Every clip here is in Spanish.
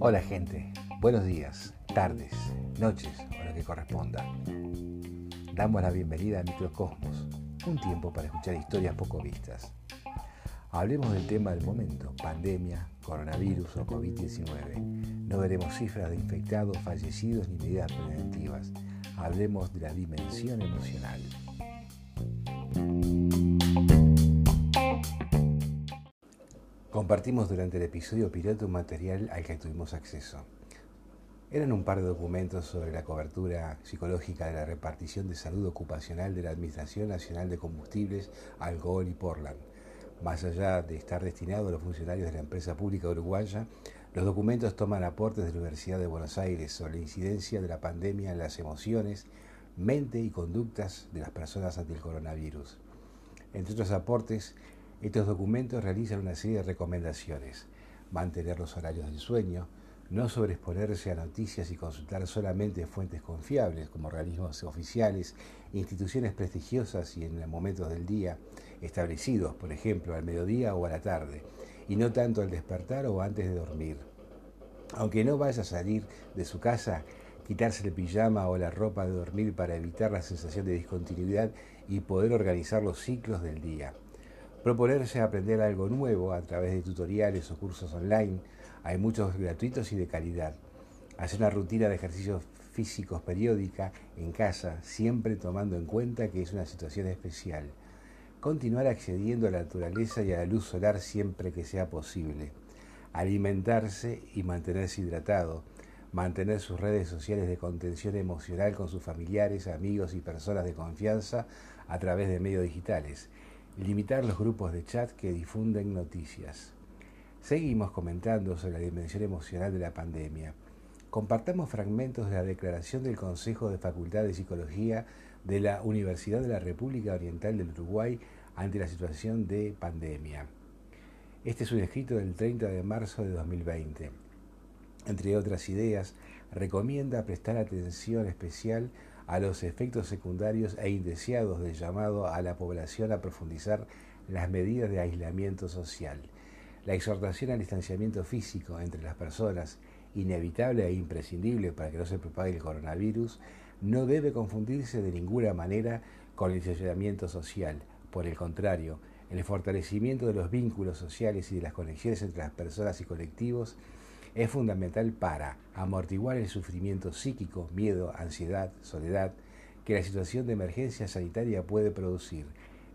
Hola gente, buenos días, tardes, noches o lo que corresponda. Damos la bienvenida a Microcosmos, un tiempo para escuchar historias poco vistas. Hablemos del tema del momento, pandemia, coronavirus o COVID-19. No veremos cifras de infectados, fallecidos ni medidas preventivas. Hablemos de la dimensión emocional. Compartimos durante el episodio piloto un material al que tuvimos acceso. Eran un par de documentos sobre la cobertura psicológica de la repartición de salud ocupacional de la Administración Nacional de Combustibles, Alcohol y Portland. Más allá de estar destinado a los funcionarios de la empresa pública uruguaya, los documentos toman aportes de la Universidad de Buenos Aires sobre la incidencia de la pandemia en las emociones, mente y conductas de las personas ante el coronavirus. Entre otros aportes, estos documentos realizan una serie de recomendaciones. Mantener los horarios del sueño, no sobreexponerse a noticias y consultar solamente fuentes confiables como organismos oficiales, instituciones prestigiosas y en momentos del día establecidos, por ejemplo, al mediodía o a la tarde, y no tanto al despertar o antes de dormir. Aunque no vaya a salir de su casa, quitarse el pijama o la ropa de dormir para evitar la sensación de discontinuidad y poder organizar los ciclos del día. Proponerse aprender algo nuevo a través de tutoriales o cursos online. Hay muchos gratuitos y de calidad. Hacer una rutina de ejercicios físicos periódica en casa, siempre tomando en cuenta que es una situación especial. Continuar accediendo a la naturaleza y a la luz solar siempre que sea posible. Alimentarse y mantenerse hidratado. Mantener sus redes sociales de contención emocional con sus familiares, amigos y personas de confianza a través de medios digitales limitar los grupos de chat que difunden noticias. Seguimos comentando sobre la dimensión emocional de la pandemia. Compartamos fragmentos de la declaración del Consejo de Facultad de Psicología de la Universidad de la República Oriental del Uruguay ante la situación de pandemia. Este es un escrito del 30 de marzo de 2020. Entre otras ideas, recomienda prestar atención especial a los efectos secundarios e indeseados del llamado a la población a profundizar las medidas de aislamiento social. La exhortación al distanciamiento físico entre las personas, inevitable e imprescindible para que no se propague el coronavirus, no debe confundirse de ninguna manera con el aislamiento social. Por el contrario, el fortalecimiento de los vínculos sociales y de las conexiones entre las personas y colectivos es fundamental para amortiguar el sufrimiento psíquico, miedo, ansiedad, soledad que la situación de emergencia sanitaria puede producir,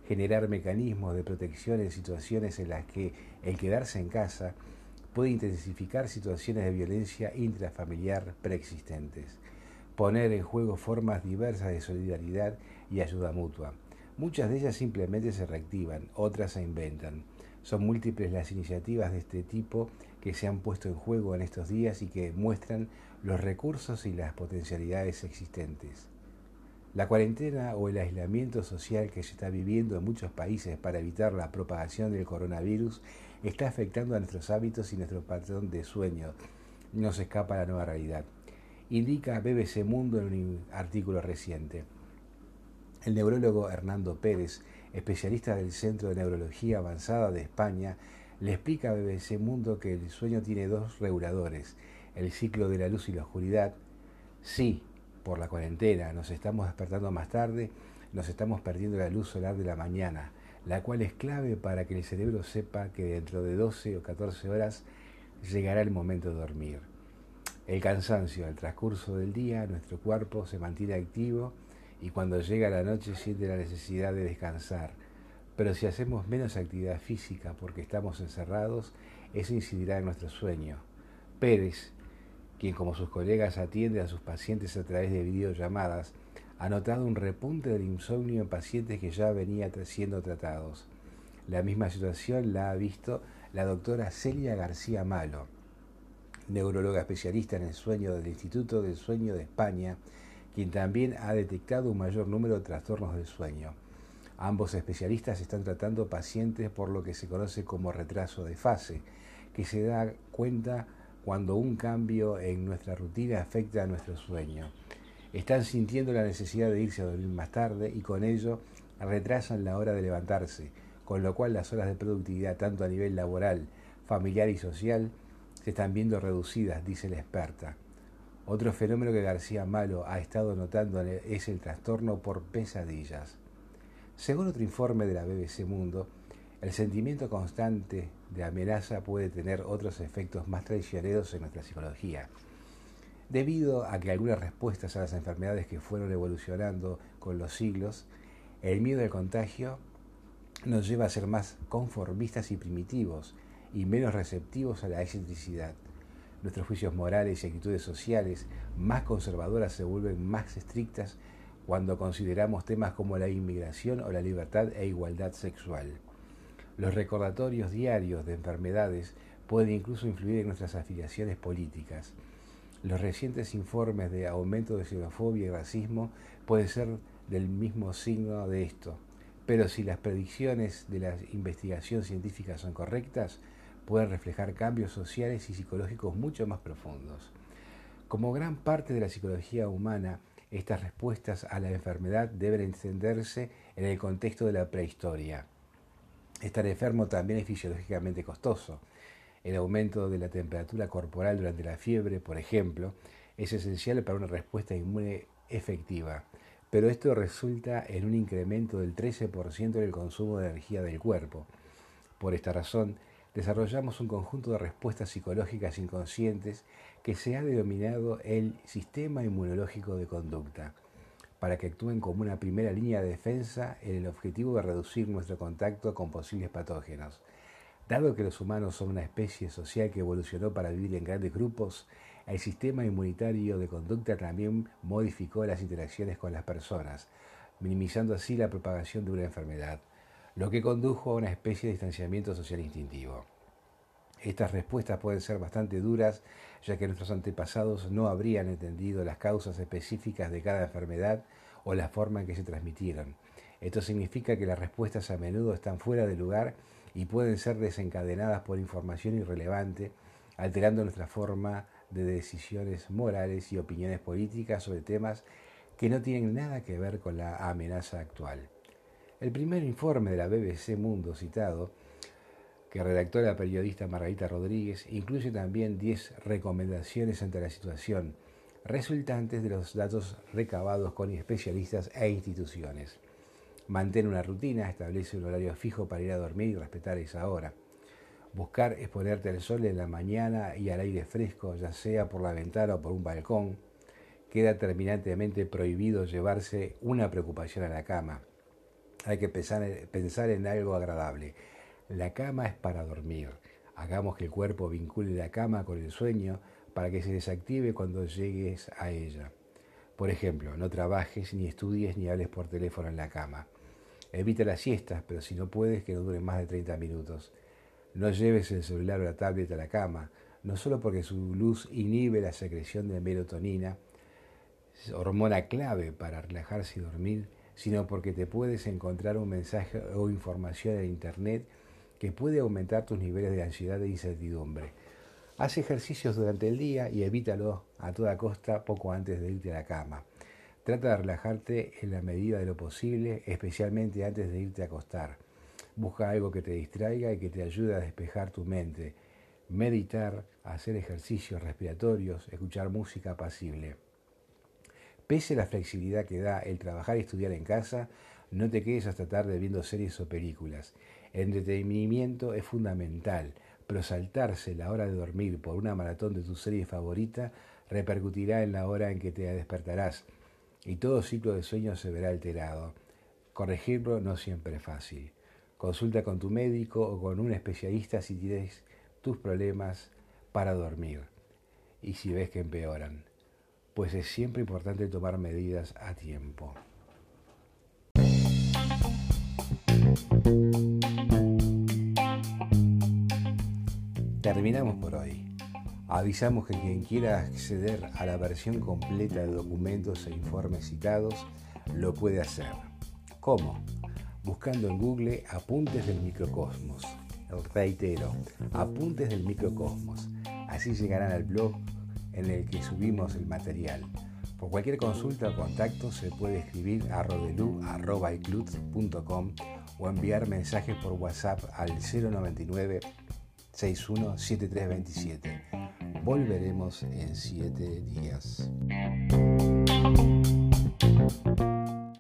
generar mecanismos de protección en situaciones en las que el quedarse en casa puede intensificar situaciones de violencia intrafamiliar preexistentes, poner en juego formas diversas de solidaridad y ayuda mutua. Muchas de ellas simplemente se reactivan, otras se inventan. Son múltiples las iniciativas de este tipo que se han puesto en juego en estos días y que muestran los recursos y las potencialidades existentes. La cuarentena o el aislamiento social que se está viviendo en muchos países para evitar la propagación del coronavirus está afectando a nuestros hábitos y nuestro patrón de sueño. No se escapa la nueva realidad. Indica BBC Mundo en un artículo reciente. El neurólogo Hernando Pérez especialista del Centro de Neurología Avanzada de España, le explica a BBC Mundo que el sueño tiene dos reguladores, el ciclo de la luz y la oscuridad. Sí, por la cuarentena nos estamos despertando más tarde, nos estamos perdiendo la luz solar de la mañana, la cual es clave para que el cerebro sepa que dentro de 12 o 14 horas llegará el momento de dormir. El cansancio al transcurso del día, nuestro cuerpo se mantiene activo y cuando llega la noche siente la necesidad de descansar. Pero si hacemos menos actividad física porque estamos encerrados, eso incidirá en nuestro sueño. Pérez, quien como sus colegas atiende a sus pacientes a través de videollamadas, ha notado un repunte del insomnio en pacientes que ya venían siendo tratados. La misma situación la ha visto la doctora Celia García Malo, neuróloga especialista en el sueño del Instituto del Sueño de España, quien también ha detectado un mayor número de trastornos del sueño. Ambos especialistas están tratando pacientes por lo que se conoce como retraso de fase, que se da cuenta cuando un cambio en nuestra rutina afecta a nuestro sueño. Están sintiendo la necesidad de irse a dormir más tarde y con ello retrasan la hora de levantarse, con lo cual las horas de productividad, tanto a nivel laboral, familiar y social, se están viendo reducidas, dice la experta. Otro fenómeno que García Malo ha estado notando es el trastorno por pesadillas. Según otro informe de la BBC Mundo, el sentimiento constante de amenaza puede tener otros efectos más traicioneros en nuestra psicología. Debido a que algunas respuestas a las enfermedades que fueron evolucionando con los siglos, el miedo al contagio nos lleva a ser más conformistas y primitivos y menos receptivos a la excentricidad. Nuestros juicios morales y actitudes sociales más conservadoras se vuelven más estrictas cuando consideramos temas como la inmigración o la libertad e igualdad sexual. Los recordatorios diarios de enfermedades pueden incluso influir en nuestras afiliaciones políticas. Los recientes informes de aumento de xenofobia y racismo pueden ser del mismo signo de esto. Pero si las predicciones de la investigación científica son correctas, pueden reflejar cambios sociales y psicológicos mucho más profundos. Como gran parte de la psicología humana, estas respuestas a la enfermedad deben entenderse en el contexto de la prehistoria. Estar enfermo también es fisiológicamente costoso. El aumento de la temperatura corporal durante la fiebre, por ejemplo, es esencial para una respuesta inmune efectiva pero esto resulta en un incremento del 13% del consumo de energía del cuerpo. Por esta razón, desarrollamos un conjunto de respuestas psicológicas inconscientes que se ha denominado el sistema inmunológico de conducta, para que actúen como una primera línea de defensa en el objetivo de reducir nuestro contacto con posibles patógenos. Dado que los humanos son una especie social que evolucionó para vivir en grandes grupos, el sistema inmunitario de conducta también modificó las interacciones con las personas, minimizando así la propagación de una enfermedad, lo que condujo a una especie de distanciamiento social instintivo. Estas respuestas pueden ser bastante duras, ya que nuestros antepasados no habrían entendido las causas específicas de cada enfermedad o la forma en que se transmitieron. Esto significa que las respuestas a menudo están fuera de lugar y pueden ser desencadenadas por información irrelevante, alterando nuestra forma de decisiones morales y opiniones políticas sobre temas que no tienen nada que ver con la amenaza actual. El primer informe de la BBC Mundo citado, que redactó la periodista Margarita Rodríguez, incluye también 10 recomendaciones ante la situación, resultantes de los datos recabados con especialistas e instituciones. Mantén una rutina, establece un horario fijo para ir a dormir y respetar esa hora. Buscar exponerte al sol en la mañana y al aire fresco, ya sea por la ventana o por un balcón. Queda terminantemente prohibido llevarse una preocupación a la cama. Hay que pensar, en algo agradable. La cama es para dormir. Hagamos que el cuerpo vincule la cama con el sueño para que se desactive cuando llegues a ella. Por ejemplo, no trabajes, ni estudies, ni hables por teléfono en la cama. Evita las siestas, pero si no puedes, que no duren más de 30 minutos. No lleves el celular o la tablet a la cama, no solo porque su luz inhibe la secreción de melatonina, hormona clave para relajarse y dormir, sino porque te puedes encontrar un mensaje o información en Internet que puede aumentar tus niveles de ansiedad e incertidumbre. Haz ejercicios durante el día y evítalo a toda costa poco antes de irte a la cama. Trata de relajarte en la medida de lo posible, especialmente antes de irte a acostar. Busca algo que te distraiga y que te ayude a despejar tu mente. Meditar, hacer ejercicios respiratorios, escuchar música apacible. Pese a la flexibilidad que da el trabajar y estudiar en casa, no te quedes hasta tarde viendo series o películas. El entretenimiento es fundamental, pero saltarse la hora de dormir por una maratón de tu serie favorita repercutirá en la hora en que te despertarás y todo ciclo de sueño se verá alterado. Corregirlo no siempre es fácil. Consulta con tu médico o con un especialista si tienes tus problemas para dormir y si ves que empeoran, pues es siempre importante tomar medidas a tiempo. Terminamos por hoy. Avisamos que quien quiera acceder a la versión completa de documentos e informes citados lo puede hacer. ¿Cómo? buscando en Google Apuntes del Microcosmos. Reitero, Apuntes del Microcosmos. Así llegarán al blog en el que subimos el material. Por cualquier consulta o contacto se puede escribir a rodelu.com o enviar mensajes por WhatsApp al 099 61 7327. Volveremos en 7 días.